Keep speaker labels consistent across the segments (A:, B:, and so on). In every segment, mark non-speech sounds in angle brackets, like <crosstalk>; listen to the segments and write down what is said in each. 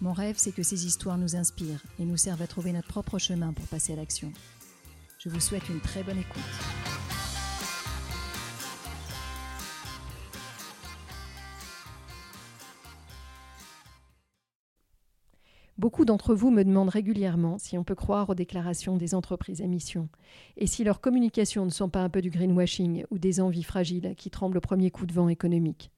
A: Mon rêve, c'est que ces histoires nous inspirent et nous servent à trouver notre propre chemin pour passer à l'action. Je vous souhaite une très bonne écoute. Beaucoup d'entre vous me demandent régulièrement si on peut croire aux déclarations des entreprises à mission et si leurs communications ne sont pas un peu du greenwashing ou des envies fragiles qui tremblent au premier coup de vent économique.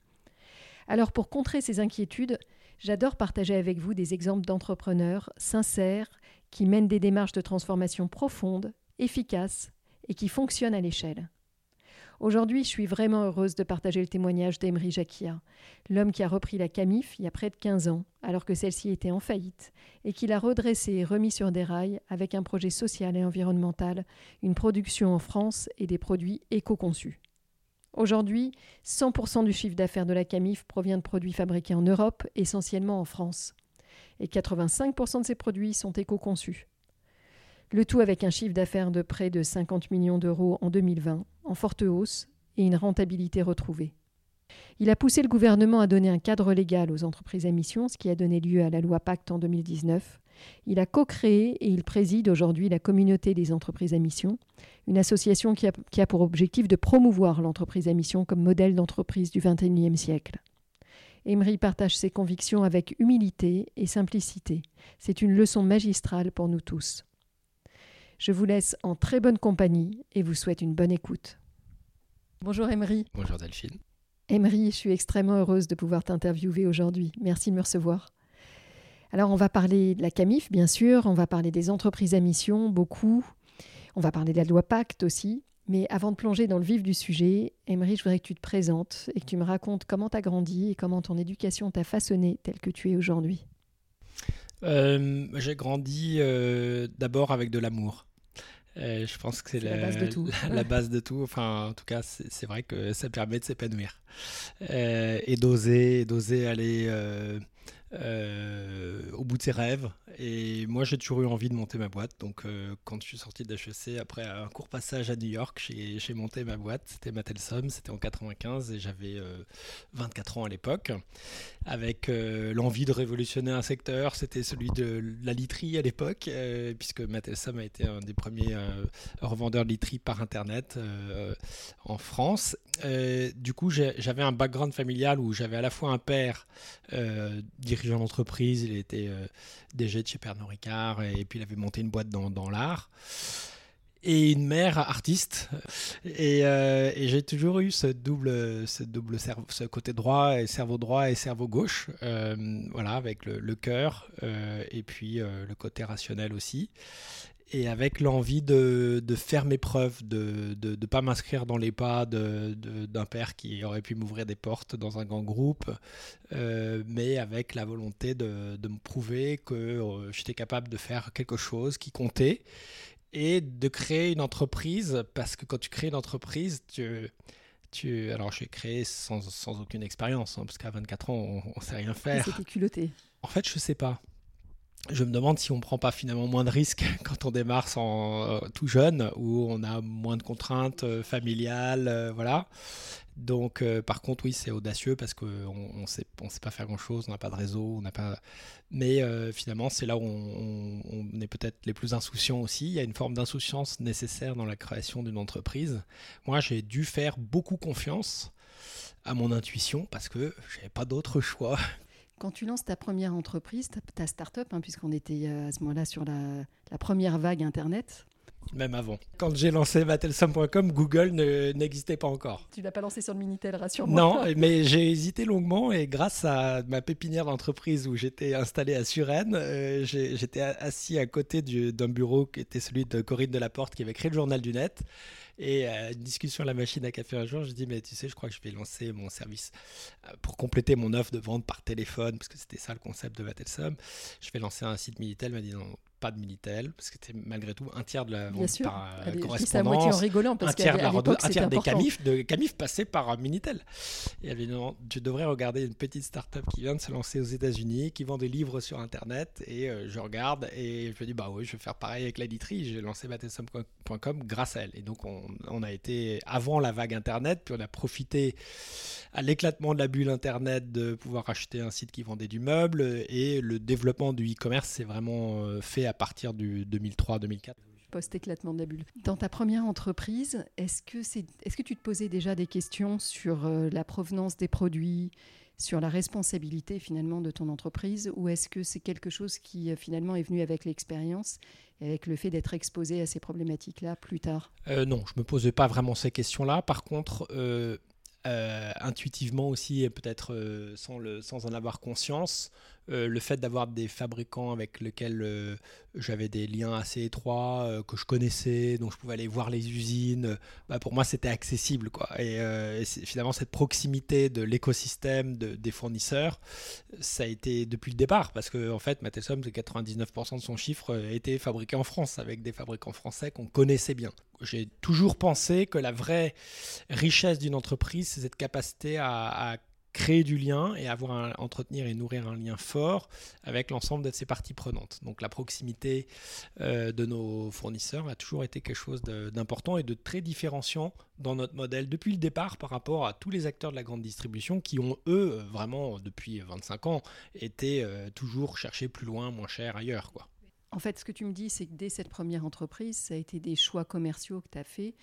A: Alors pour contrer ces inquiétudes, j'adore partager avec vous des exemples d'entrepreneurs sincères qui mènent des démarches de transformation profondes, efficaces et qui fonctionnent à l'échelle. Aujourd'hui, je suis vraiment heureuse de partager le témoignage d'Emery Jacquia, l'homme qui a repris la Camif il y a près de 15 ans, alors que celle-ci était en faillite, et qui l'a redressée et remis sur des rails avec un projet social et environnemental, une production en France et des produits éco-conçus. Aujourd'hui, 100% du chiffre d'affaires de la Camif provient de produits fabriqués en Europe, essentiellement en France. Et 85% de ces produits sont éco-conçus. Le tout avec un chiffre d'affaires de près de 50 millions d'euros en 2020, en forte hausse et une rentabilité retrouvée. Il a poussé le gouvernement à donner un cadre légal aux entreprises à mission, ce qui a donné lieu à la loi Pacte en 2019. Il a co-créé et il préside aujourd'hui la communauté des entreprises à mission, une association qui a, qui a pour objectif de promouvoir l'entreprise à mission comme modèle d'entreprise du XXIe siècle. Emery partage ses convictions avec humilité et simplicité. C'est une leçon magistrale pour nous tous. Je vous laisse en très bonne compagnie et vous souhaite une bonne écoute. Bonjour Emery.
B: Bonjour Delphine.
A: Emery, je suis extrêmement heureuse de pouvoir t'interviewer aujourd'hui. Merci de me recevoir. Alors on va parler de la CAMIF, bien sûr, on va parler des entreprises à mission, beaucoup. On va parler de la loi Pacte aussi. Mais avant de plonger dans le vif du sujet, Emery, je voudrais que tu te présentes et que tu me racontes comment tu as grandi et comment ton éducation t'a façonné tel que tu es aujourd'hui.
B: Euh, j'ai grandi euh, d'abord avec de l'amour. Euh, je pense que c'est la,
A: la, base de tout.
B: La, la, base de tout. Enfin, en tout cas, c'est vrai que ça permet de s'épanouir et d'oser, d'oser aller euh, au bout de ses rêves. Et moi, j'ai toujours eu envie de monter ma boîte. Donc, quand je suis sorti de HEC, après un court passage à New York, j'ai monté ma boîte. C'était Matelsom, c'était en 95 et j'avais 24 ans à l'époque. Avec l'envie de révolutionner un secteur, c'était celui de la literie à l'époque, puisque Matelsom a été un des premiers revendeurs de literie par Internet en France. du coup, j'avais un background familial où j'avais à la fois un père euh, dirigeant d'entreprise, il était euh, DG de chez Pernod Ricard et puis il avait monté une boîte dans, dans l'art. Et une mère artiste. Et, euh, j'ai toujours eu ce double, ce double cerveau, ce côté droit et cerveau droit et cerveau gauche. voilà, avec le, le cœur et puis le côté rationnel aussi et avec l'envie de, de, faire mes preuves, de ne pas m'inscrire dans les pas d'un de, père qui aurait pu m'ouvrir des portes dans un grand groupe, euh, mais avec la volonté de, me prouver que euh, j'étais capable de faire quelque chose qui comptait et de créer une entreprise, parce que quand tu crées une entreprise, tu... Tu, alors, j'ai créé sans, sans, aucune expérience, hein, parce qu'à 24 ans, on ne sait rien faire.
A: C'était culotté.
B: En fait, je sais pas je me demande si on prend pas finalement moins de risques <laughs> quand on démarre sans, euh, tout jeune, où on a moins de contraintes euh, familiales, euh, voilà. Donc, par contre, oui, c'est audacieux parce qu'on on sait, sait pas faire grand chose, on n'a pas de réseau, on n'a pas. Mais finalement, c'est là où on, on est peut-être les plus insouciants aussi. Il y a une forme d'insouciance nécessaire dans la création d'une entreprise. Moi, j'ai dû faire beaucoup confiance à mon intuition parce que j'avais pas d'autre choix
A: quand tu lances ta première entreprise, ta, ta start-up, hein, puisqu'on était euh, à ce moment-là sur la, la, première vague Internet,
B: même avant. Quand j'ai lancé Battlesum.com, Google n'existait pas encore.
A: Tu l'as pas lancé sur le Minitel, rassure-moi.
B: Non, mais j'ai hésité longuement et grâce à ma pépinière d'entreprise où j'étais installé à Suresnes, euh, j'étais assis à côté d'un bureau qui était celui de Corinne Delaporte qui avait créé le journal du net. Et à une discussion à la machine à café un jour, je dis mais tu sais, je crois que je vais lancer mon service euh, pour compléter mon offre de vente par téléphone, parce que c'était ça le concept de Battlesum. Je vais lancer un site Minitel. Elle m'a dit non, pas de Minitel, parce que c'était malgré tout un tiers de la vente par euh, correspondance.
A: en rigolant, parce
B: un tiers, un tiers des Camif, de Camif passaient par Minitel. Et non, tu devrais regarder une petite start-up qui vient de se lancer aux États-Unis, qui vend des livres sur Internet. Et euh, je regarde et je me dis bah oui, je vais faire pareil avec l'éditrice. J'ai lancé battlesum.com grâce à elle. Et donc on, on, a été avant la vague Internet, puis on a profité à l'éclatement de la bulle Internet de pouvoir acheter un site qui vendait du meuble. Et le développement du e-commerce s'est vraiment euh, à partir du 2003-2004
A: post-éclatement de la bulle. Dans ta première entreprise, est-ce que, est-ce que tu te posais déjà des questions sur euh, la provenance des produits, sur la responsabilité finalement de ton entreprise, ou est-ce que c'est quelque chose qui euh, finalement est venu avec l'expérience et avec le fait d'être exposé à ces problématiques-là plus tard?
B: Non, je ne me posais pas vraiment ces questions-là. Par contre, intuitivement aussi, et peut-être sans, le, sans en avoir conscience, euh, le fait d'avoir des fabricants avec lesquels euh, j'avais des liens assez étroits, euh, que je connaissais, dont je pouvais aller voir les usines, bah, pour moi c'était accessible. Et, finalement, cette proximité de l'écosystème des fournisseurs, ça a été depuis le départ, parce que en fait, Matessom, 99% de son chiffre était fabriqué en France, avec des fabricants français qu'on connaissait bien. J'ai toujours pensé que la vraie richesse d'une entreprise, c'est cette capacité à, créer du lien et avoir entretenir et nourrir un lien fort avec l'ensemble de ces parties prenantes. Donc la proximité euh, de nos fournisseurs a toujours été quelque chose d'important et de très différenciant dans notre modèle depuis le départ par rapport à tous les acteurs de la grande distribution qui ont eux vraiment depuis 25 ans été euh, toujours chercher plus loin, moins cher ailleurs quoi.
A: En fait, ce que tu me dis, c'est que dès cette première entreprise, ça a été des choix commerciaux que tu as fait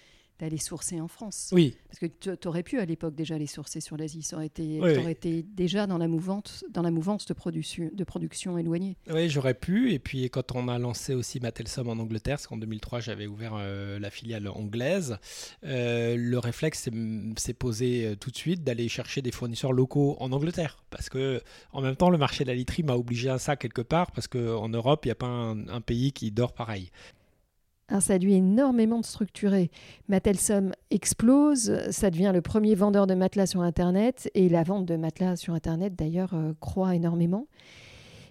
A: d'aller sourcer en France.
B: Oui.
A: Parce que tu aurais pu à l'époque déjà les sourcer sur l'Asie. Ça aurait été, aurais été déjà dans la mouvance, dans la mouvance de, production, de production éloignée.
B: Oui, j'aurais pu. Et puis quand on a lancé aussi Matelsom en Angleterre, parce qu'en 2003 j'avais ouvert euh, la filiale anglaise, euh, le réflexe s'est posé euh, tout de suite d'aller chercher des fournisseurs locaux en Angleterre. Parce que en même temps, le marché de la literie m'a obligé à ça quelque part, parce qu'en Europe, il n'y a pas un pays qui dort pareil.
A: Hein, ça dû énormément de structurer. Explose, ça devient le premier vendeur de matelas sur Internet, et la vente de matelas sur Internet, d'ailleurs, euh, croît énormément.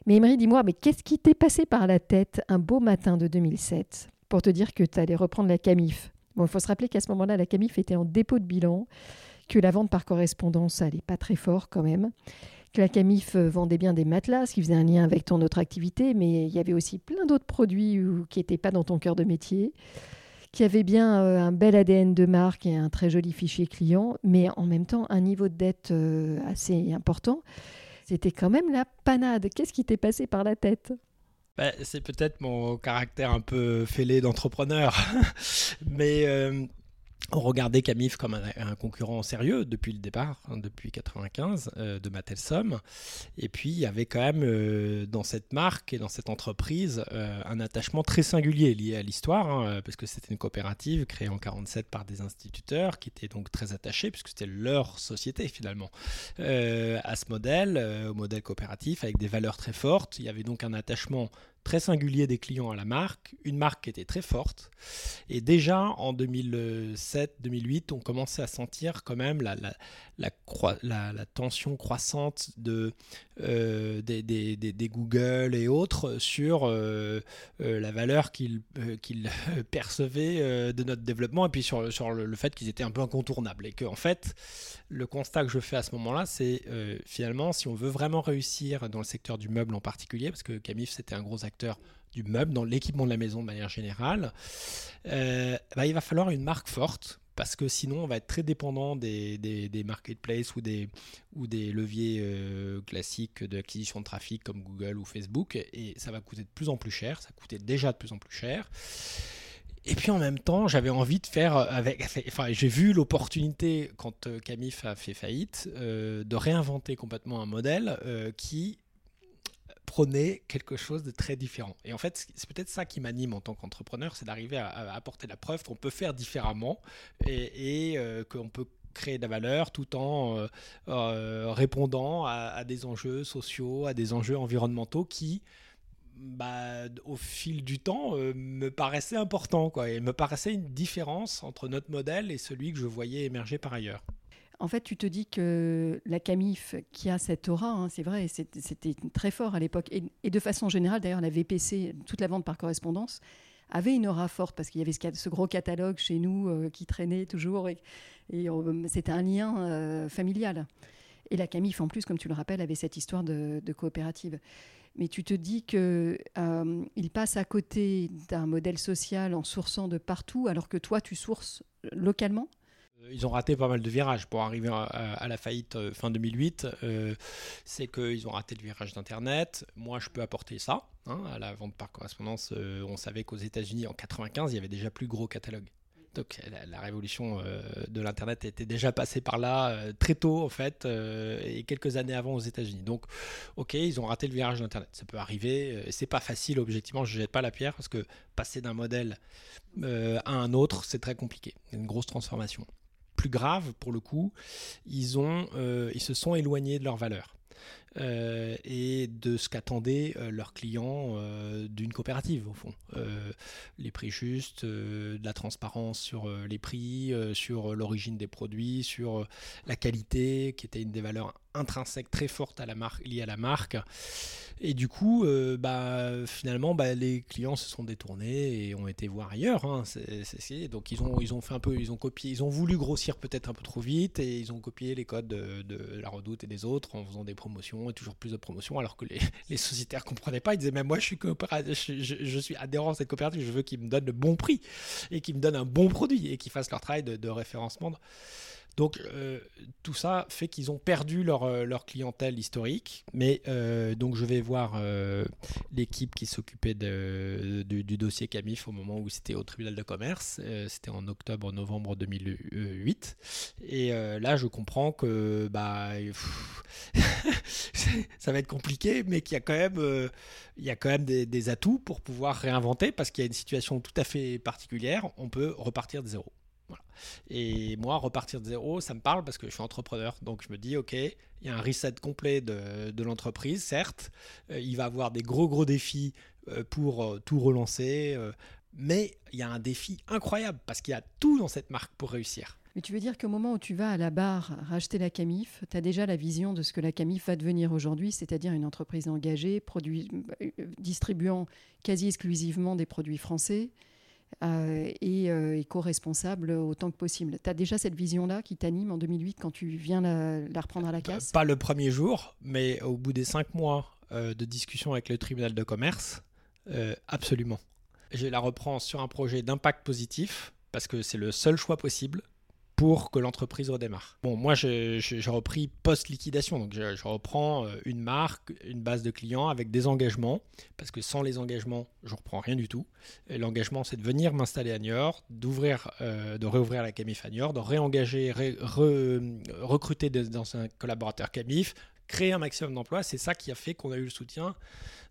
A: Mais Emery, dis-moi, mais qu'est-ce qui t'est passé par la tête un beau matin de 2007 pour te dire que tu allais reprendre la Camif? Bon, il faut se rappeler qu'à ce moment-là, la Camif était en dépôt de bilan, que la vente par correspondance, allait pas très fort quand même que la Camif euh, vendait bien des matelas, ce qui faisait un lien avec ton autre activité, mais il y avait aussi plein d'autres produits qui n'étaient pas dans ton cœur de métier, qui avaient bien euh, un bel ADN de marque et un très joli fichier client, mais en même temps un niveau de dette euh, assez important. C'était quand même la panade. Qu'est-ce qui t'est passé par la tête?
B: Bah, c'est peut-être mon caractère un peu fêlé d'entrepreneur, <laughs> mais on regardait Camif comme un, concurrent sérieux depuis le départ, hein, depuis 95 euh, de Matelsom. Et puis il y avait quand même euh, dans cette marque et dans cette entreprise euh, un attachement très singulier lié à l'histoire, hein, parce que c'était une coopérative créée en 47 par des instituteurs qui étaient donc très attachés, puisque c'était leur société finalement, à ce modèle, au modèle coopératif avec des valeurs très fortes. Il y avait donc un attachement très singulier des clients à la marque, une marque qui était très forte. Et déjà en 2007-2008, on commençait à sentir quand même la, la, la, tension croissante de, euh, des, Google et autres sur euh, euh, la valeur qu'ils <laughs> percevaient de notre développement et puis sur, sur le, fait qu'ils étaient un peu incontournables. Et que en fait, le constat que je fais à ce moment-là, c'est finalement, si on veut vraiment réussir dans le secteur du meuble en particulier, parce que Camif c'était un gros acteur du meuble, dans l'équipement de la maison de manière générale, bah, il va falloir une marque forte parce que sinon on va être très dépendant des, des, marketplaces ou des, ou des leviers euh, classiques d'acquisition de trafic comme Google ou Facebook et ça va coûter de plus en plus cher, ça coûtait déjà de plus en plus cher. Et puis en même temps, j'avais envie de faire avec. Enfin, j'ai vu l'opportunité quand euh, Camif a fait faillite euh, de réinventer complètement un modèle qui prôner quelque chose de très différent. Et en fait, c'est peut-être ça qui m'anime en tant qu'entrepreneur, c'est d'arriver à, apporter la preuve qu'on peut faire différemment et, et qu'on peut créer de la valeur tout en euh, euh, répondant à, des enjeux sociaux, à des enjeux environnementaux qui, bah, au fil du temps, euh, me paraissaient importants. Quoi, et me paraissait une différence entre notre modèle et celui que je voyais émerger par ailleurs.
A: En fait, tu te dis que la Camif, qui a cette aura, hein, c'est vrai, c'était très fort à l'époque, et, de façon générale, d'ailleurs, la VPC, toute la vente par correspondance, avait une aura forte parce qu'il y avait ce, gros catalogue chez nous euh, qui traînait toujours et, c'était un lien euh, familial. Et la Camif, en plus, comme tu le rappelles, avait cette histoire de, coopérative. Mais tu te dis qu'il euh, passe à côté d'un modèle social en sourçant de partout, alors que toi, tu sources localement?
B: Ils ont raté pas mal de virages pour arriver à, la faillite euh, fin 2008. Euh, c'est qu'ils ont raté le virage d'Internet. Moi, je peux apporter ça. Hein, à la vente par correspondance, euh, on savait qu'aux États-Unis, en 95, il y avait déjà plus gros catalogue. Donc la, révolution de l'Internet était déjà passée par là très tôt, en fait, et quelques années avant aux États-Unis. Donc, ok, ils ont raté le virage d'Internet. Ça peut arriver. c'est pas facile, objectivement, je jette pas la pierre, parce que passer d'un modèle à un autre, c'est très compliqué. Une grosse transformation plus grave pour le coup, ils, ont, euh, ils se sont éloignés de leurs valeurs. Euh, et de ce qu'attendaient euh, leurs clients d'une coopérative au fond. les prix justes, de la transparence sur les prix, sur l'origine des produits, sur la qualité, qui était une des valeurs intrinsèques très fortes à la marque, liées à la marque. Et du coup, euh, bah, finalement, bah, les clients se sont détournés et ont été voir ailleurs. Hein. donc ils ont, ils ont fait un peu, ils ont copié, ils ont voulu grossir peut-être un peu trop vite et ils ont copié les codes de, la Redoute et des autres en faisant des promotions et toujours plus de promotions, alors que les, <laughs> les sociétaires comprenaient pas. Ils disaient mais moi je suis je, suis adhérent à cette coopérative, je veux qu'ils me donnent le bon prix et qu'ils me donnent un bon produit et qu'ils fassent leur travail de référencement. Donc euh, tout ça fait qu'ils ont perdu leur, euh, clientèle historique. Mais euh, donc je vais voir l'équipe qui s'occupait du, dossier Camif au moment où c'était au tribunal de commerce. c'était en octobre-novembre 2008. Et là je comprends que bah, <laughs> ça va être compliqué, mais qu'il y a quand même, des atouts pour pouvoir réinventer parce qu'il y a une situation tout à fait particulière. On peut repartir de zéro. Et moi, repartir de zéro, ça me parle parce que je suis entrepreneur. Donc je me dis, OK, il y a un reset complet de, l'entreprise, certes. Euh, il va avoir des gros, gros défis euh, pour euh, tout relancer. mais il y a un défi incroyable parce qu'il y a tout dans cette marque pour réussir.
A: Mais tu veux dire qu'au moment où tu vas à la barre racheter la Camif, tu as déjà la vision de ce que la Camif va devenir aujourd'hui, c'est-à-dire une entreprise engagée, produit, distribuant quasi exclusivement des produits français, euh, et euh, éco-responsable autant que possible. Tu as déjà cette vision-là qui t'anime en 2008 quand tu viens la, reprendre à la casse
B: Pas le premier jour, mais au bout des cinq mois euh, de discussion avec le tribunal de commerce, absolument. Je la reprends sur un projet d'impact positif parce que c'est le seul choix possible pour que l'entreprise redémarre. Bon, moi, j'ai repris post-liquidation, donc je, reprends euh, une marque, une base de clients avec des engagements, parce que sans les engagements, je reprends rien du tout. L'engagement, c'est de venir m'installer à Niort, d'ouvrir, euh, de réouvrir la Camif à Niort, de réengager, recruter des anciens collaborateurs Camif, créer un maximum d'emplois. C'est ça qui a fait qu'on a eu le soutien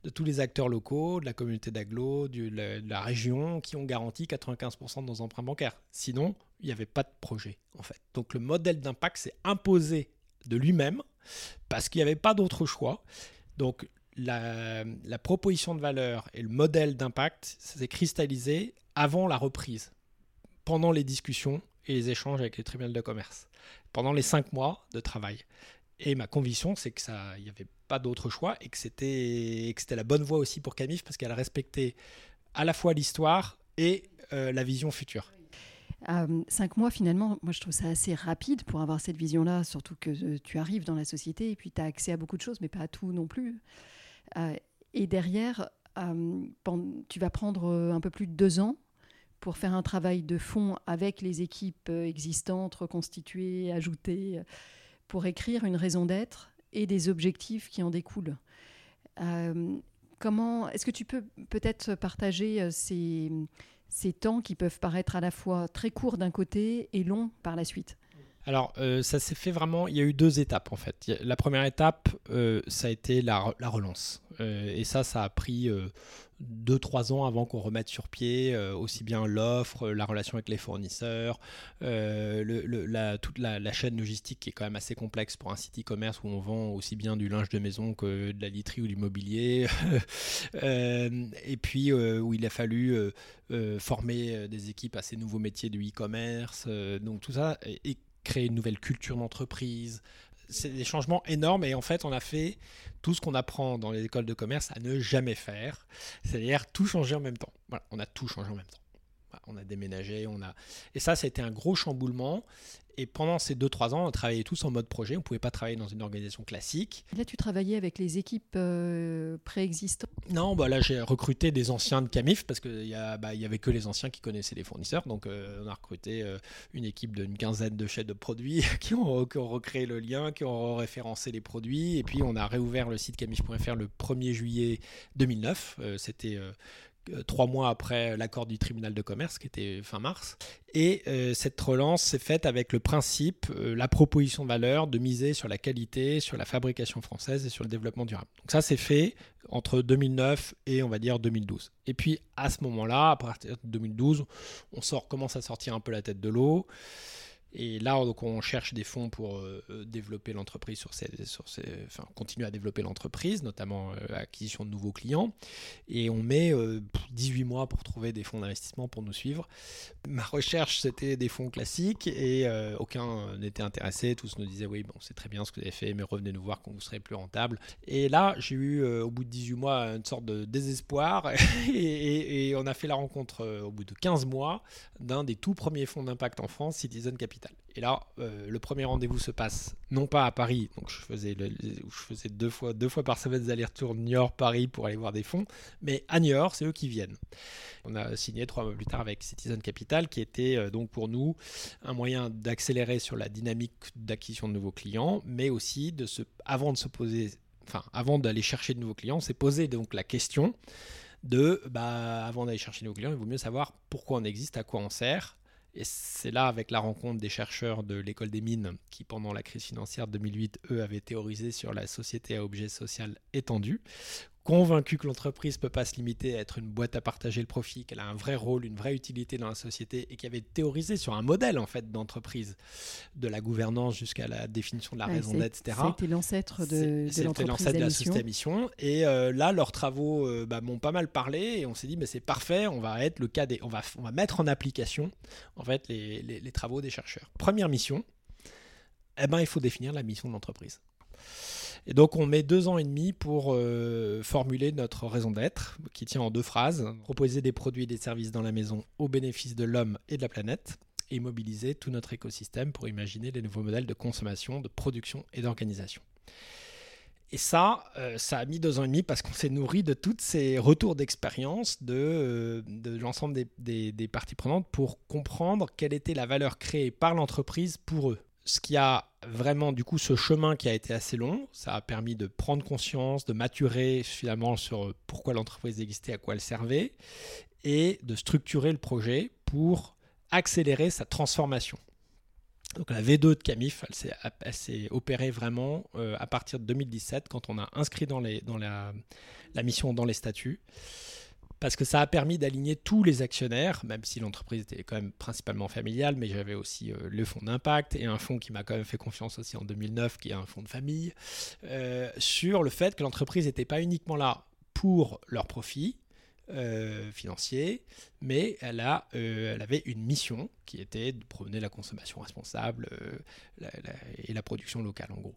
B: de tous les acteurs locaux, de la communauté d'agglo, de, de la région, qui ont garanti 95% de nos emprunts bancaires. Sinon, il n'y avait pas de projet, en fait. Donc le modèle d'impact s'est imposé de lui-même parce qu'il n'y avait pas d'autre choix. Donc la, proposition de valeur et le modèle d'impact s'est cristallisé avant la reprise, pendant les discussions et les échanges avec les tribunaux de commerce, pendant les cinq mois de travail. Et ma conviction, c'est que ça, il n'y avait pas d'autre choix et que c'était, la bonne voie aussi pour Camif parce qu'elle respectait à la fois l'histoire et euh, la vision future.
A: Euh, cinq mois, finalement, moi je trouve ça assez rapide pour avoir cette vision-là, surtout que euh, tu arrives dans la société et puis tu as accès à beaucoup de choses, mais pas à tout non plus. Euh, et derrière, tu vas prendre un peu plus de deux ans pour faire un travail de fond avec les équipes existantes, reconstituées, ajoutées, pour écrire une raison d'être et des objectifs qui en découlent. comment est-ce que tu peux peut-être partager ces ces temps qui peuvent paraître à la fois très courts d'un côté et longs par la suite
B: Alors, euh, ça s'est fait vraiment. Il y a eu deux étapes en fait. La première étape, euh, ça a été la, relance. Euh, et ça, ça a pris 2-3 ans avant qu'on remette sur pied aussi bien l'offre, la relation avec les fournisseurs, la, toute la, chaîne logistique qui est quand même assez complexe pour un site e-commerce où on vend aussi bien du linge de maison que de la literie ou du mobilier. <laughs> et puis où il a fallu former des équipes à ces nouveaux métiers du e-commerce. donc tout ça. Et, créer une nouvelle culture d'entreprise. C'est des changements énormes et en fait on a fait tout ce qu'on apprend dans les écoles de commerce à ne jamais faire, c'est-à-dire tout changer en même temps. Voilà, on a tout changé en même temps. On a déménagé, on a et ça, ça a été un gros chamboulement. Et pendant ces 2-3 ans, on travaillait tous en mode projet. On ne pouvait pas travailler dans une organisation classique.
A: Là, tu travaillais avec les équipes euh, préexistantes?
B: Non, bah là, j'ai recruté des anciens de Camif parce qu'il n'y bah, avait que les anciens qui connaissaient les fournisseurs. Donc, euh, on a recruté euh, une équipe d'une quinzaine de chefs de produits <laughs> qui ont, qui ont, recréé le lien, qui ont référencé les produits. Et puis, on a réouvert le site camif.fr le 1er juillet 2009. C'était trois mois après l'accord du tribunal de commerce, qui était fin mars. Et euh, cette relance s'est faite avec le principe, euh, la proposition de valeur, de miser sur la qualité, sur la fabrication française et sur le développement durable. Donc ça, c'est fait entre 2009 et on va dire 2012. Et puis à ce moment-là, à partir de 2012, on sort, commence à sortir un peu la tête de l'eau. Et là, donc, on cherche des fonds pour euh, euh, développer l'entreprise sur ces, sur ces, enfin, continuer à développer l'entreprise, notamment euh, acquisition de nouveaux clients. Et on met 18 mois pour trouver des fonds d'investissement pour nous suivre. Ma recherche, c'était des fonds classiques et aucun n'était intéressé. Tous nous disaient oui, bon, c'est très bien ce que vous avez fait, mais revenez nous voir quand vous serez plus rentable. Et là, j'ai eu au bout de 18 mois une sorte de désespoir <laughs> et, et on a fait la rencontre au bout de 15 mois d'un des tout premiers fonds d'impact en France, Citizen Capital et là, euh, le premier rendez-vous se passe non pas à Paris, donc je faisais, deux fois par semaine des allers-retours Niort-Paris pour aller voir des fonds, mais à Niort, c'est eux qui viennent. On a signé trois mois plus tard avec Citizen Capital, qui était euh, donc pour nous un moyen d'accélérer sur la dynamique d'acquisition de nouveaux clients, mais aussi de se, avant de se poser, enfin avant d'aller chercher de nouveaux clients, c'est poser donc la question de, bah, avant d'aller chercher de nouveaux clients, il vaut mieux savoir pourquoi on existe, à quoi on sert et c'est là, avec la rencontre des chercheurs de l'école des mines, qui pendant la crise financière 2008, eux, avaient théorisé sur la société à objet social étendu, convaincu que l'entreprise ne peut pas se limiter à être une boîte à partager le profit, qu'elle a un vrai rôle, une vraie utilité dans la société et qui avait théorisé sur un modèle en fait d'entreprise, de la gouvernance jusqu'à la définition de la raison d'être, etc.
A: C'était l'ancêtre de, de
B: l'entreprise l'ancêtre de la société à mission. Et euh, là, leurs travaux euh, bah, m'ont pas mal parlé et on s'est dit, mais c'est parfait, on va être le cas des, on va, on va mettre en application en fait les, les, les travaux des chercheurs. Première mission, eh ben, il faut définir la mission de l'entreprise. Et donc on met deux ans et demi pour euh, formuler notre raison d'être, qui tient en deux phrases. Proposer des produits et des services dans la maison au bénéfice de l'homme et de la planète, et mobiliser tout notre écosystème pour imaginer les nouveaux modèles de consommation, de production et d'organisation. Et ça, euh, ça a mis deux ans et demi parce qu'on s'est nourri de tous ces retours d'expérience de, euh, l'ensemble des, parties prenantes pour comprendre quelle était la valeur créée par l'entreprise pour eux ce qui a vraiment du coup ce chemin qui a été assez long, ça a permis de prendre conscience, de maturer finalement sur pourquoi l'entreprise existait, à quoi elle servait, et de structurer le projet pour accélérer sa transformation. Donc la V2 de Camif, elle s'est opérée vraiment euh, à partir de 2017 quand on a inscrit dans, la mission dans les statuts parce que ça a permis d'aligner tous les actionnaires, même si l'entreprise était quand même principalement familiale, mais j'avais aussi euh, le fonds d'impact et un fonds qui m'a quand même fait confiance aussi en 2009, qui est un fonds de famille, euh, sur le fait que l'entreprise n'était pas uniquement là pour leur profit, euh, financier, mais elle, a, elle avait une mission qui était de promener la consommation responsable et la production locale, en gros.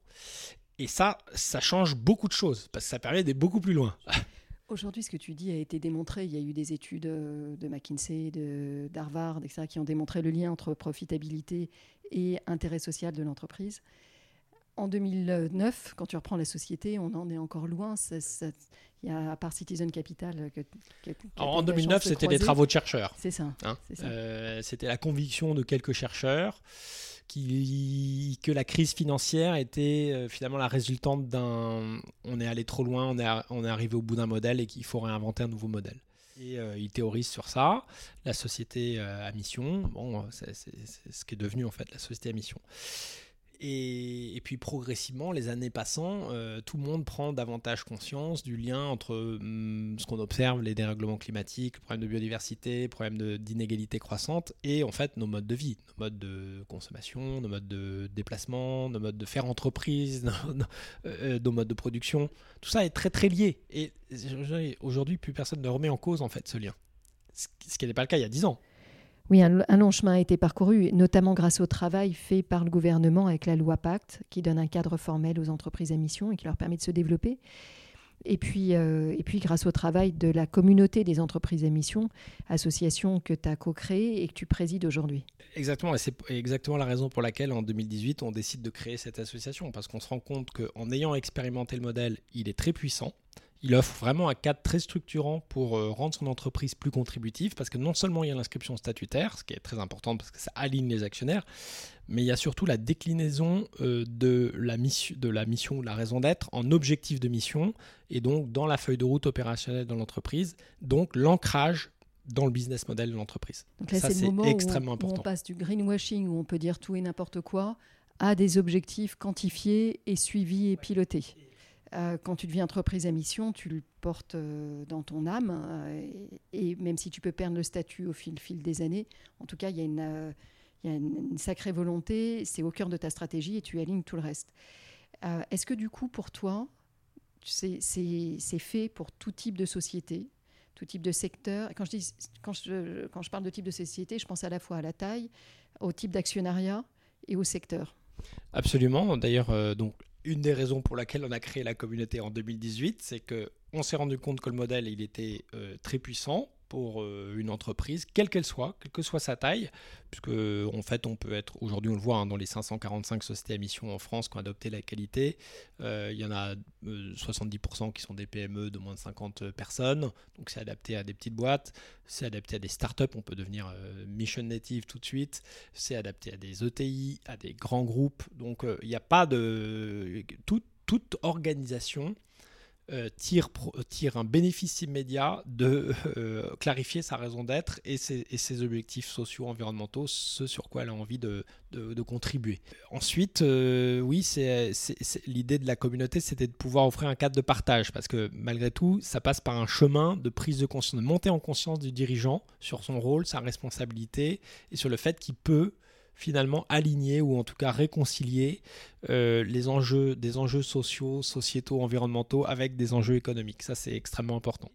B: Et ça, ça change beaucoup de choses, parce que ça permet d'être beaucoup plus loin. <laughs>
A: Aujourd'hui, ce que tu dis a été démontré. Il y a eu des études euh, de McKinsey, d'Harvard, etc., qui ont démontré le lien entre profitabilité et intérêt social de l'entreprise. En 2009, quand tu reprends la société, on en est encore loin. Il y a, à part Citizen Capital.
B: en 2009, c'était des travaux de chercheurs.
A: C'est ça.
B: Hein euh, c'était la conviction de quelques chercheurs que la crise financière était euh, finalement la résultante d'un on est allé trop loin, on est, on est arrivé au bout d'un modèle et qu'il faut réinventer un nouveau modèle. Et il théorise sur ça, la société à mission, bon, c'est ce qui est devenu en fait la société à mission. Et, puis progressivement, les années passant, euh, tout le monde prend davantage conscience du lien entre hum, ce qu'on observe, les dérèglements climatiques, le problème de biodiversité, le problème d'inégalité croissante, et en fait nos modes de vie, nos modes de consommation, nos modes de déplacement, nos modes de faire entreprise, <laughs> nos, euh, nos modes de production. Tout ça est très très lié. Et aujourd'hui, plus personne ne remet en cause en fait ce lien. Ce qui n'est pas le cas il y a dix ans.
A: Oui, un, long chemin a été parcouru, notamment grâce au travail fait par le gouvernement avec la loi Pacte, qui donne un cadre formel aux entreprises à mission et qui leur permet de se développer. Et puis, euh, et puis grâce au travail de la communauté des entreprises à mission, association que tu as co-créée et que tu présides aujourd'hui.
B: Exactement, et c'est exactement la raison pour laquelle en 2018, on décide de créer cette association, parce qu'on se rend compte qu'en ayant expérimenté le modèle, il est très puissant. Il offre vraiment un cadre très structurant pour euh, rendre son entreprise plus contributive parce que non seulement il y a l'inscription statutaire, ce qui est très important parce que ça aligne les actionnaires, mais il y a surtout la déclinaison euh, de, la mission, de la mission, la raison d'être en objectif de mission et donc dans la feuille de route opérationnelle de l'entreprise, donc l'ancrage dans le business model de l'entreprise.
A: Donc là, c'est extrêmement important. Où on passe du greenwashing où on peut dire tout et n'importe quoi à des objectifs quantifiés et suivis et pilotés. Euh, quand tu deviens entreprise à mission, tu le portes euh, dans ton âme. Euh, et, même si tu peux perdre le statut au fil, des années, en tout cas, il y a une, sacrée volonté, c'est au cœur de ta stratégie et tu alignes tout le reste. Est-ce que du coup, pour toi, c'est fait pour tout type de société, tout type de secteur? Quand je parle de type de société, je pense à la fois à la taille, au type d'actionnariat et au secteur.
B: Absolument. D'ailleurs, donc une des raisons pour laquelle on a créé la communauté en 2018, c'est que on s'est rendu compte que le modèle était euh, très puissant pour euh, une entreprise, quelle qu'elle soit, quelle que soit sa taille, puisque en fait on peut être, aujourd'hui on le voit hein, dans les 545 sociétés à mission en France qui ont adopté la qualité, euh, il y en a 70% qui sont des PME de moins de 50 personnes, donc c'est adapté à des petites boîtes, c'est adapté à des startups, on peut devenir mission native tout de suite, c'est adapté à des ETI, à des grands groupes, donc il n'y a pas de... toute organisation euh, tire, tire, un bénéfice immédiat de euh, clarifier sa raison d'être et ses, objectifs sociaux, environnementaux, ce sur quoi elle a envie de, contribuer. Ensuite, euh, oui, c'est l'idée de la communauté, c'était de pouvoir offrir un cadre de partage parce que malgré tout, ça passe par un chemin de prise de conscience, de monter en conscience du dirigeant sur son rôle, sa responsabilité et sur le fait qu'il peut finalement aligner ou en tout cas réconcilier euh, les enjeux, des enjeux sociaux, sociétaux, environnementaux avec des enjeux économiques. Ça, c'est extrêmement important.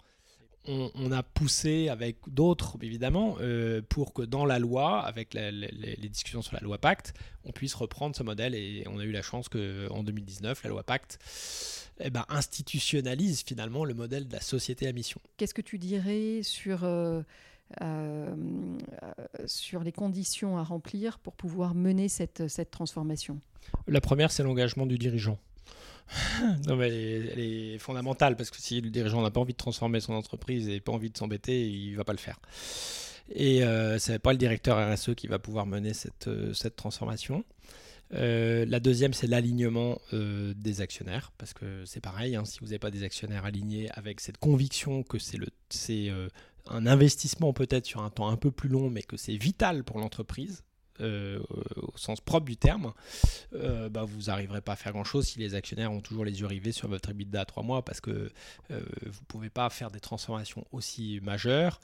B: On, a poussé avec d'autres, évidemment, euh, pour que dans la loi, avec les discussions sur la loi Pacte, on puisse reprendre ce modèle. Et on a eu la chance qu'en 2019, la loi Pacte eh ben, institutionnalise finalement le modèle de la société à mission.
A: Qu'est-ce que tu dirais sur... Euh, euh, sur les conditions à remplir pour pouvoir mener cette, transformation
B: La première, c'est l'engagement du dirigeant. <laughs> elle est, fondamentale parce que si le dirigeant n'a pas envie de transformer son entreprise et pas envie de s'embêter, il ne va pas le faire. Et euh, ce n'est pas le directeur RSE qui va pouvoir mener cette, euh, transformation. la deuxième, c'est l'alignement des actionnaires, parce que c'est pareil, hein, si vous n'avez pas des actionnaires alignés avec cette conviction que c'est c'est un investissement peut-être sur un temps un peu plus long, mais que c'est vital pour l'entreprise, euh, au sens propre du terme, euh, bah, vous n'arriverez pas à faire grand-chose si les actionnaires ont toujours les yeux rivés sur votre EBITDA à trois mois parce que euh, vous ne pouvez pas faire des transformations aussi majeures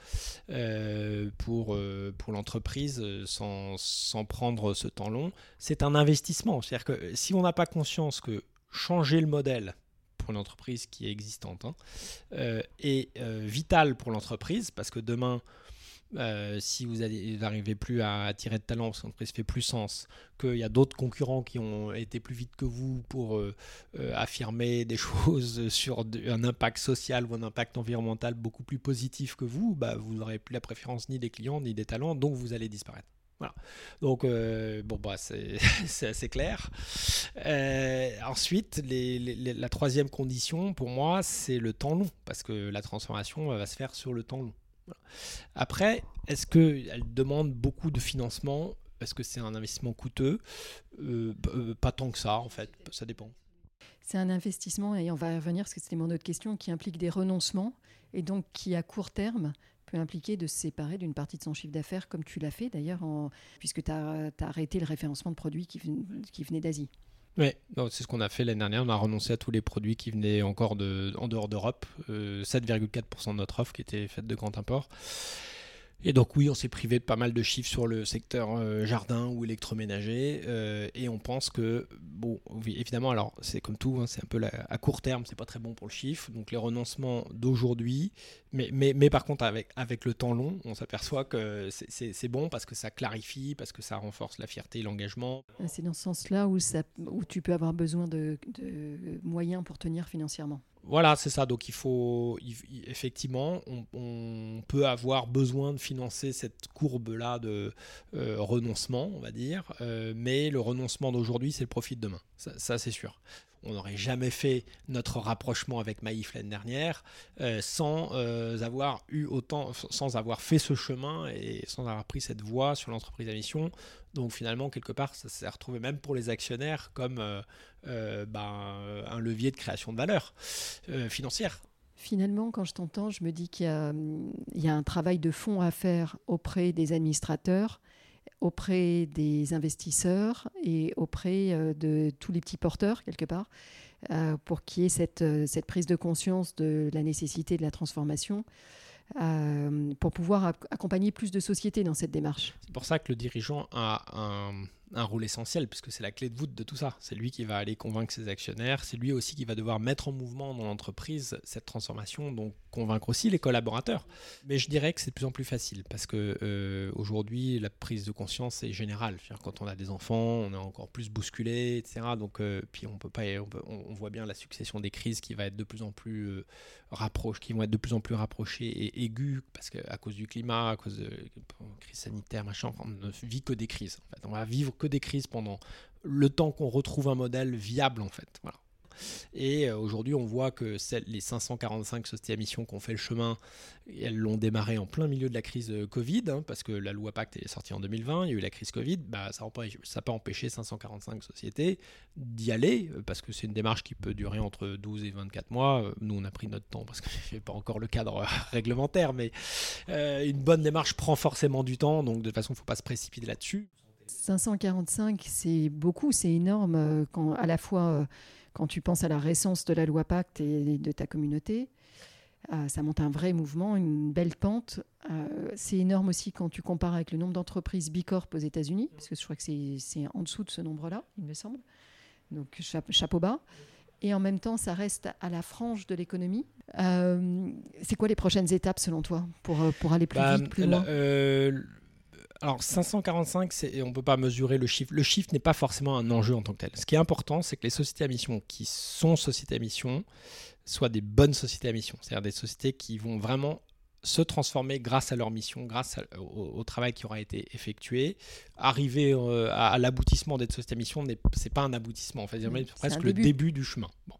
B: pour, pour l'entreprise sans, sans prendre ce temps long. C'est un investissement. C'est-à-dire que si on n'a pas conscience que changer le modèle, pour une entreprise qui est existante, hein, euh, euh, vital pour l'entreprise, parce que demain, euh, si vous n'arrivez plus à attirer de talent, parce que l'entreprise fait plus sens, qu'il y a d'autres concurrents qui ont été plus vite que vous pour affirmer des <laughs> choses sur un impact social ou un impact environnemental beaucoup plus positif que vous, bah, vous n'aurez plus la préférence ni des clients ni des talents, donc vous allez disparaître. Donc, euh, bon, bah, c'est <laughs> assez clair. Euh, ensuite, la troisième condition, pour moi, c'est le temps long, parce que la transformation va se faire sur le temps long. Après, est-ce qu'elle demande beaucoup de financement? Est-ce que c'est un investissement coûteux? Euh, Pas tant que ça, en fait, ça dépend.
A: C'est un investissement, et on va y revenir parce que c'était mon autre question, qui implique des renoncements et donc qui, à court terme, peut impliquer de se séparer d'une partie de son chiffre d'affaires, comme tu l'as fait d'ailleurs, puisque tu as, arrêté le référencement de produits qui, qui venaient d'Asie.
B: Oui, c'est ce qu'on a fait l'année dernière. On a renoncé à tous les produits qui venaient encore de, en dehors d'Europe. 7,4% euh, de notre offre qui était faite de grand import. Et donc oui, on s'est privé de pas mal de chiffres sur le secteur euh, jardin ou électroménager, euh, et on pense que, bon, évidemment, alors c'est comme tout, hein, c'est un peu à court terme, c'est pas très bon pour le chiffre, donc les renoncements d'aujourd'hui, mais, mais, mais, par contre avec, avec le temps long, on s'aperçoit que c'est bon parce que ça clarifie, parce que ça renforce la fierté et l'engagement.
A: C'est dans ce sens-là où, tu peux avoir besoin de moyens pour tenir financièrement
B: voilà, c'est ça. Donc il faut effectivement, on, peut avoir besoin de financer cette courbe-là de euh, renoncement, on va dire. Euh, mais le renoncement d'aujourd'hui, c'est le profit de demain. ça c'est sûr on n'aurait jamais fait notre rapprochement avec Maïf l'année dernière euh, sans avoir eu autant, sans avoir fait ce chemin et sans avoir pris cette voie sur l'entreprise à mission. Donc finalement, quelque part, ça s'est retrouvé même pour les actionnaires comme euh, ben, un levier de création de valeur financière.
A: Finalement, quand je t'entends, je me dis qu'il y, a un travail de fond à faire auprès des administrateurs auprès des investisseurs et auprès euh, de tous les petits porteurs, quelque part, euh, pour qu'il y ait euh, cette, prise de conscience de la nécessité de la transformation. Pour pouvoir accompagner plus de sociétés dans cette démarche.
B: C'est pour ça que le dirigeant a un, un rôle essentiel, puisque c'est la clé de voûte de tout ça. C'est lui qui va aller convaincre ses actionnaires, c'est lui aussi qui va devoir mettre en mouvement dans l'entreprise cette transformation, donc convaincre aussi les collaborateurs. Mais je dirais que c'est de plus en plus facile, parce que euh, aujourd'hui, la prise de conscience est générale. Quand on a des enfants, on est encore plus bousculé, etc. Donc, euh, puis on peut pas, on, voit bien la succession des crises qui va être de plus en plus euh, qui vont être de plus en plus rapprochées et aiguës, parce qu'à cause du climat, à cause de la crise sanitaire, machin, on ne vit que des crises. En fait. On va vivre que des crises pendant le temps qu'on retrouve un modèle viable, en fait. Voilà. Et euh, aujourd'hui, on voit que les 545 sociétés à mission qui ont fait le chemin, elles l'ont démarré en plein milieu de la crise euh, Covid, hein, parce que la loi Pacte est sortie en 2020, il y a eu la crise Covid, bah, ça n'a pas empêché 545 sociétés d'y aller, euh, parce que c'est une démarche qui peut durer entre 12 et 24 mois. Nous, on a pris notre temps parce que <laughs> n'y pas encore le cadre <laughs> réglementaire, mais une bonne démarche prend forcément du temps, donc de toute façon, il ne faut pas se précipiter là-dessus.
A: 545, c'est beaucoup, c'est énorme, quand, à la fois quand tu penses à la récence de la loi Pacte et de ta communauté, euh, ça monte un vrai mouvement, une belle pente. Euh, c'est énorme aussi quand tu compares avec le nombre d'entreprises Bicorp aux États-Unis, parce que je crois que c'est en dessous de ce nombre-là, il me semble. Donc chapeau bas. Et en même temps, ça reste à la frange de l'économie. Euh, c'est quoi les prochaines étapes selon toi pour, pour aller plus bah, vite, plus loin?
B: Alors 545, on ne peut pas mesurer le chiffre. Le chiffre n'est pas forcément un enjeu en tant que tel. Ce qui est important, c'est que les sociétés à mission qui sont sociétés à mission soient des bonnes sociétés à mission. C'est-à-dire des sociétés qui vont vraiment se transformer grâce à leur mission, grâce au, travail qui aura été effectué. Arriver euh, à, l'aboutissement d'être à mission, c'est pas un aboutissement, en fait, c'est presque le début du chemin. Bon.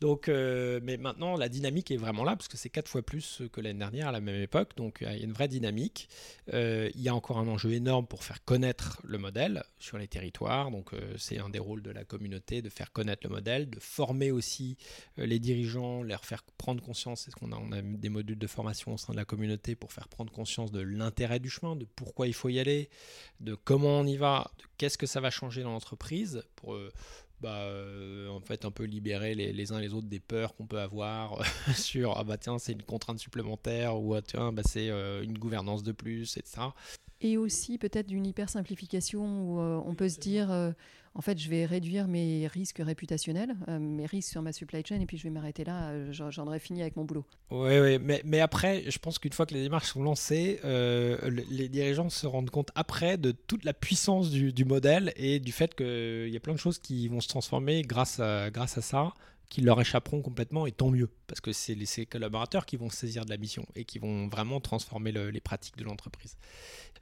B: Donc, euh, mais maintenant, la dynamique est vraiment là, parce que c'est quatre fois plus que l'année dernière à la même époque. Donc, il y a une vraie dynamique. Euh, il y a encore un enjeu énorme pour faire connaître le modèle sur les territoires. Donc, c'est un des rôles de la communauté de faire connaître le modèle, de former aussi les dirigeants, leur faire prendre conscience. Est-ce qu'on a, on a des modules de formation de la communauté pour faire prendre conscience de l'intérêt du chemin, de pourquoi il faut y aller, de comment on y va, de qu'est-ce que ça va changer dans l'entreprise pour bah, euh, en fait un peu libérer les, les, uns les autres des peurs qu'on peut avoir <laughs> sur ah bah tiens c'est une contrainte supplémentaire ou ah, tiens bah, c'est euh, une gouvernance de plus etc.
A: Et aussi peut-être d'une hyper simplification où euh, on peut se dire en fait, je vais réduire mes risques réputationnels, euh, mes risques sur ma supply chain, et puis je vais m'arrêter là. Euh, j'en aurais fini avec mon boulot.
B: Oui, oui, mais, mais après, je pense qu'une fois que les démarches sont lancées, euh, les dirigeants se rendent compte après de toute la puissance du, du modèle et du fait qu'il y a plein de choses qui vont se transformer grâce à, grâce à ça qui leur échapperont complètement, et tant mieux, parce que c'est les collaborateurs qui vont saisir de la mission et qui vont vraiment transformer les pratiques de l'entreprise.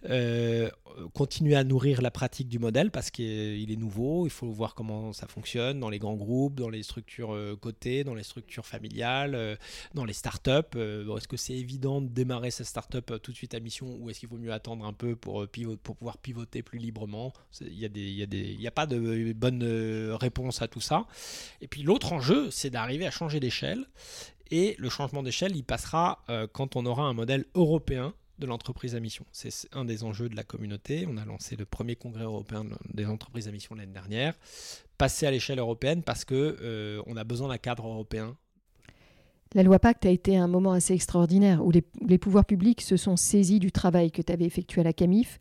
B: Euh, continuer à nourrir la pratique du modèle parce qu'il est nouveau, il faut voir comment ça fonctionne dans les grands groupes, dans les structures euh, cotées, dans les structures familiales, euh, dans les startups. est-ce que c'est évident de démarrer sa startup tout de suite à mission ou est-ce qu'il vaut mieux attendre un peu pour, pouvoir pivoter plus librement? Il n'y a, des, a pas de bonne réponse à tout ça. Et puis l'autre enjeu, c'est d'arriver à changer d'échelle. Et le changement d'échelle, il passera quand on aura un modèle européen de l'entreprise à mission. C'est un des enjeux de la communauté. On a lancé le premier congrès européen des entreprises à mission l'année dernière. Passer à l'échelle européenne parce que euh, on a besoin d'un cadre européen.
A: La loi Pacte a été un moment assez extraordinaire où les, les pouvoirs publics se sont saisis du travail que tu avais effectué à la CAMIF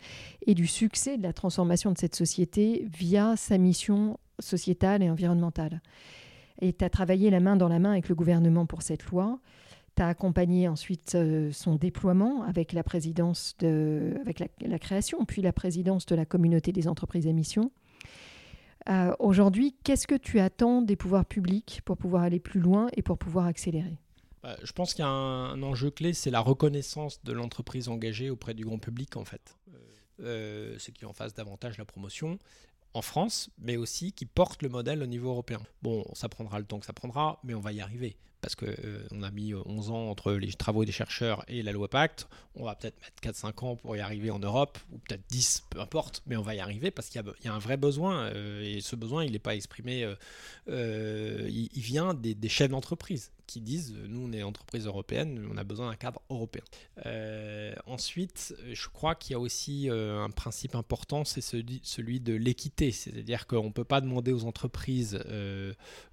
A: et du succès de la transformation de cette société via sa mission sociétale et environnementale. Et tu as travaillé la main dans la main avec le gouvernement pour cette loi a accompagné ensuite euh, son déploiement avec la présidence de, avec la, création, puis la présidence de la communauté des entreprises à mission. Euh, aujourd'hui, qu'est-ce que tu attends des pouvoirs publics pour pouvoir aller plus loin et pour pouvoir accélérer?
B: Bah, Je pense qu'il y a un, enjeu clé, c'est la reconnaissance de l'entreprise engagée auprès du grand public, en fait. Euh, ce qui en fasse davantage la promotion en France, mais aussi qui porte le modèle au niveau européen. Bon, ça prendra le temps que ça prendra, mais on va y arriver parce qu'on euh, a mis 11 euh, ans entre les travaux des chercheurs et la loi Pacte. On va peut-être mettre 4-5 ans pour y arriver en Europe, ou peut-être 10, peu importe, mais on va y arriver parce qu'il y, a un vrai besoin. Euh, et ce besoin, il n'est pas exprimé, il, vient des chefs d'entreprise qui disent nous on est entreprise européenne, on a besoin d'un cadre européen. ensuite, je crois qu'il y a aussi un principe important, c'est celui, de l'équité, c'est-à-dire qu'on ne peut pas demander aux entreprises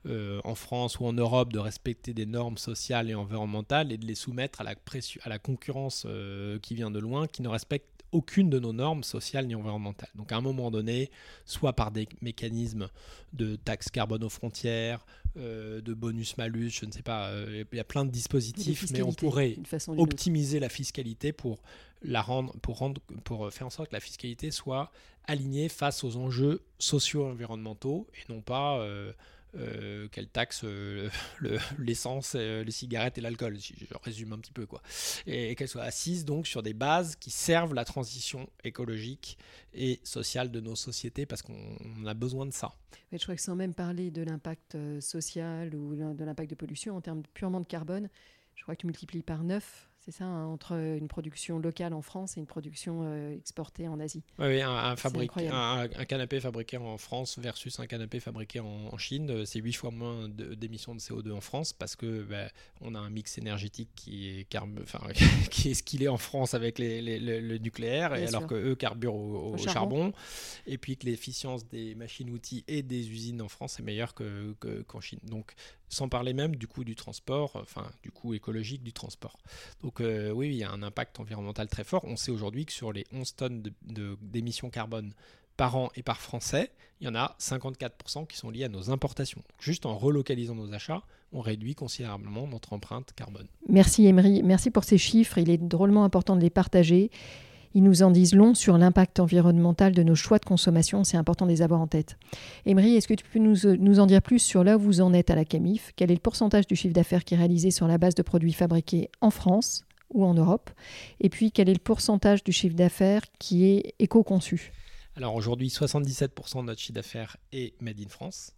B: en France ou en Europe de respecter des normes sociales et environnementales et de les soumettre à la, à la concurrence euh, qui vient de loin, qui ne respecte aucune de nos normes sociales ni environnementales. Donc à un moment donné, soit par des mécanismes de taxes carbone aux frontières, euh, de bonus-malus, je ne sais pas, euh, il y a plein de dispositifs, mais on pourrait optimiser la fiscalité pour la rendre, pour rendre, pour faire en sorte que la fiscalité soit alignée face aux enjeux socio-environnementaux et non pas euh, qu'elle taxe euh, <laughs> l'essence, euh, les cigarettes et l'alcool, si je résume un petit peu quoi. Et, qu'elle soit assise donc sur des bases qui servent la transition écologique et sociale de nos sociétés parce qu'on a besoin de ça.
A: Je crois que sans même parler de l'impact social ou de l'impact de pollution en termes purement de carbone, je crois que tu multiplies par 9 c'est ça, hein, entre une production locale en France et une production euh, exportée en Asie.
B: Oui, un, un, canapé fabriqué en France versus un canapé fabriqué en, Chine, euh, c'est 8 fois moins d'émissions de, CO2 en France parce que bah, on a un mix énergétique qui est, enfin, <laughs> qui est ce qu'il est en France avec le nucléaire, et alors que eux carburent au, charbon. et puis que l'efficience des machines-outils et des usines en France est meilleure qu'en que, Chine. Donc sans parler même du coût du transport, enfin du coût écologique du transport. Donc euh, oui, il y a un impact environnemental très fort. On sait aujourd'hui que sur les 11 tonnes d'émissions de, carbone par an et par Français, il y en a 54% qui sont liés à nos importations. juste en relocalisant nos achats, on réduit considérablement notre empreinte carbone.
A: Merci Emery, merci pour ces chiffres. Il est drôlement important de les partager. Ils nous en disent long sur l'impact environnemental de nos choix de consommation. C'est important de les avoir en tête. Emery, est-ce que tu peux nous, en dire plus sur là où vous en êtes à la CAMIF? Quel est le pourcentage du chiffre d'affaires qui est réalisé sur la base de produits fabriqués en France ou en Europe? Et puis, quel est le pourcentage du chiffre d'affaires qui est éco-conçu?
B: Alors aujourd'hui, 77% de notre chiffre d'affaires est made in France,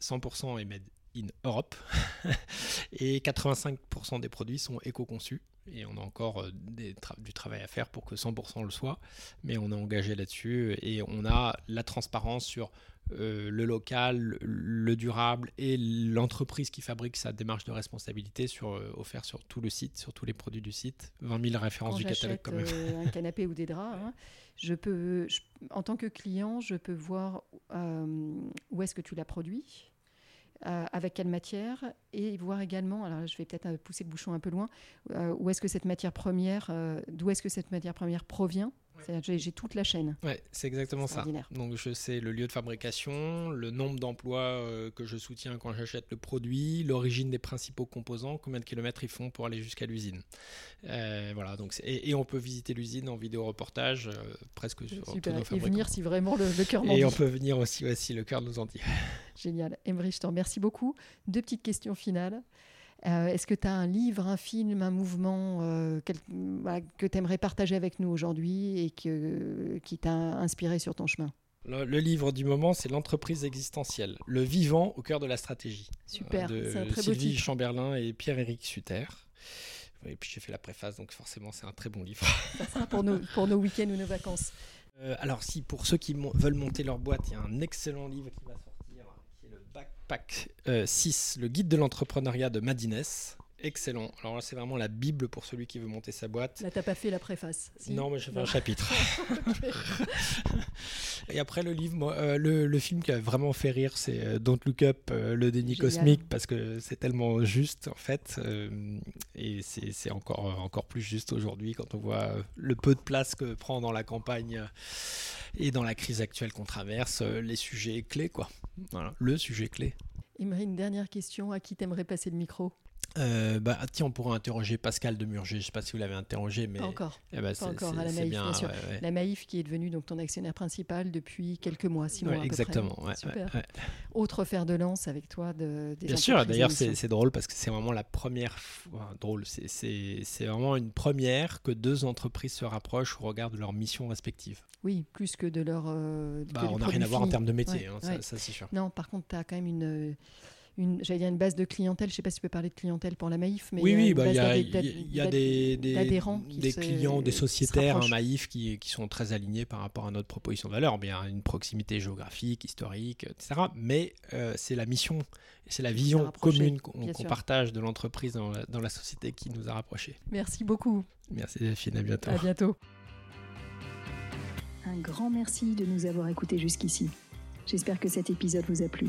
B: 100% est made in Europe <laughs> et 85% des produits sont éco-conçus et on a encore euh, du travail à faire pour que 100% le soit, mais on est engagé là-dessus et on a la transparence sur euh, le local, le durable et l'entreprise qui fabrique sa démarche de responsabilité sur, euh, offert sur tout le site, sur tous les produits du site. 20 000 références du catalogue quand même.
A: un canapé ou des draps, hein, je peux, en tant que client, je peux voir où est-ce que tu l'as produit euh, avec quelle matière, et voir également, alors je vais peut-être euh, pousser le bouchon un peu loin, euh, où est-ce que cette matière première, d'où est-ce que cette matière première provient J'ai toute la chaîne.
B: Ouais, c'est exactement ça. Donc je sais le lieu de fabrication, le nombre d'emplois euh, que je soutiens quand j'achète le produit, l'origine des principaux composants, combien de kilomètres ils font pour aller jusqu'à l'usine. Euh, voilà, donc et, on peut visiter l'usine en vidéo reportage euh, presque sur
A: Super. Et venir si vraiment le, le cœur
B: nous Et on peut venir aussi si le cœur nous en dit.
A: Génial. Emery, je te remercie beaucoup. Deux petites questions finales. Euh, est-ce que tu as un livre, un film, un mouvement euh, que tu aimerais partager avec nous aujourd'hui et que, qui t'a inspiré sur ton chemin?
B: Le, livre du moment, c'est L'entreprise existentielle, le vivant au cœur de la stratégie.
A: Super,
B: de
A: un très
B: Sylvie Chamberlain et Pierre-Éric Sutter. Et puis j'ai fait la préface, donc forcément c'est un très bon livre. <laughs>
A: Ça sera pour nos, pour nos week-ends ou nos vacances.
B: Euh, alors si, pour ceux qui veulent monter leur boîte, il y a un excellent livre qui va sortir Backpack 6, euh, le guide de l'entrepreneuriat de Madines. Excellent. Alors là, c'est vraiment la Bible pour celui qui veut monter sa boîte.
A: Là, t'as pas fait la préface
B: Non, mais j'ai fait un chapitre. <laughs> Et après, le livre, euh, le, film qui a vraiment fait rire, c'est euh, Don't Look Up, le déni cosmique, parce que c'est tellement juste, en fait. et c'est encore, encore plus juste aujourd'hui quand on voit le peu de place que prend dans la campagne et dans la crise actuelle qu'on traverse, les sujets clés, quoi. Voilà, le sujet clé.
A: Imri, une dernière question. À qui t'aimerais passer le micro?
B: Euh, bah, tiens, on pourrait interroger Pascal de Murger. Je ne sais pas si vous l'avez interrogé, mais
A: pas encore.
B: Eh ben,
A: pas encore à la Maïf, bien, sûr. La Maïf qui est devenue donc ton actionnaire principal depuis quelques mois, six mois.
B: exactement.
A: À peu près. Super. Autre fer de lance avec toi de.
B: Des bien sûr. D'ailleurs, c'est drôle parce que c'est vraiment la première. Fois, drôle. C'est vraiment une première que deux entreprises se rapprochent au regard de leurs missions respectives.
A: Oui, plus que de leur. Euh,
B: bah, on n'a rien à voir en termes de métier, hein, ça, ça c'est sûr.
A: Non, par contre, tu as quand même une une, j'allais dire une base de clientèle. Je ne sais pas si tu peux parler de clientèle pour la Maïf, mais
B: oui, oui, bah, il y a, y a des, des, des clients, des sociétaires un Maïf qui, qui, sont très alignés par rapport à notre proposition de valeur. Bien une proximité géographique, historique, etc. Mais euh, c'est la mission, c'est la vision commune qu'on partage de l'entreprise dans, dans, la société qui nous a rapprochés.
A: Merci beaucoup.
B: Merci Delphine, à bientôt.
A: À bientôt.
C: Un grand merci de nous avoir écoutés jusqu'ici. J'espère que cet épisode vous a plu.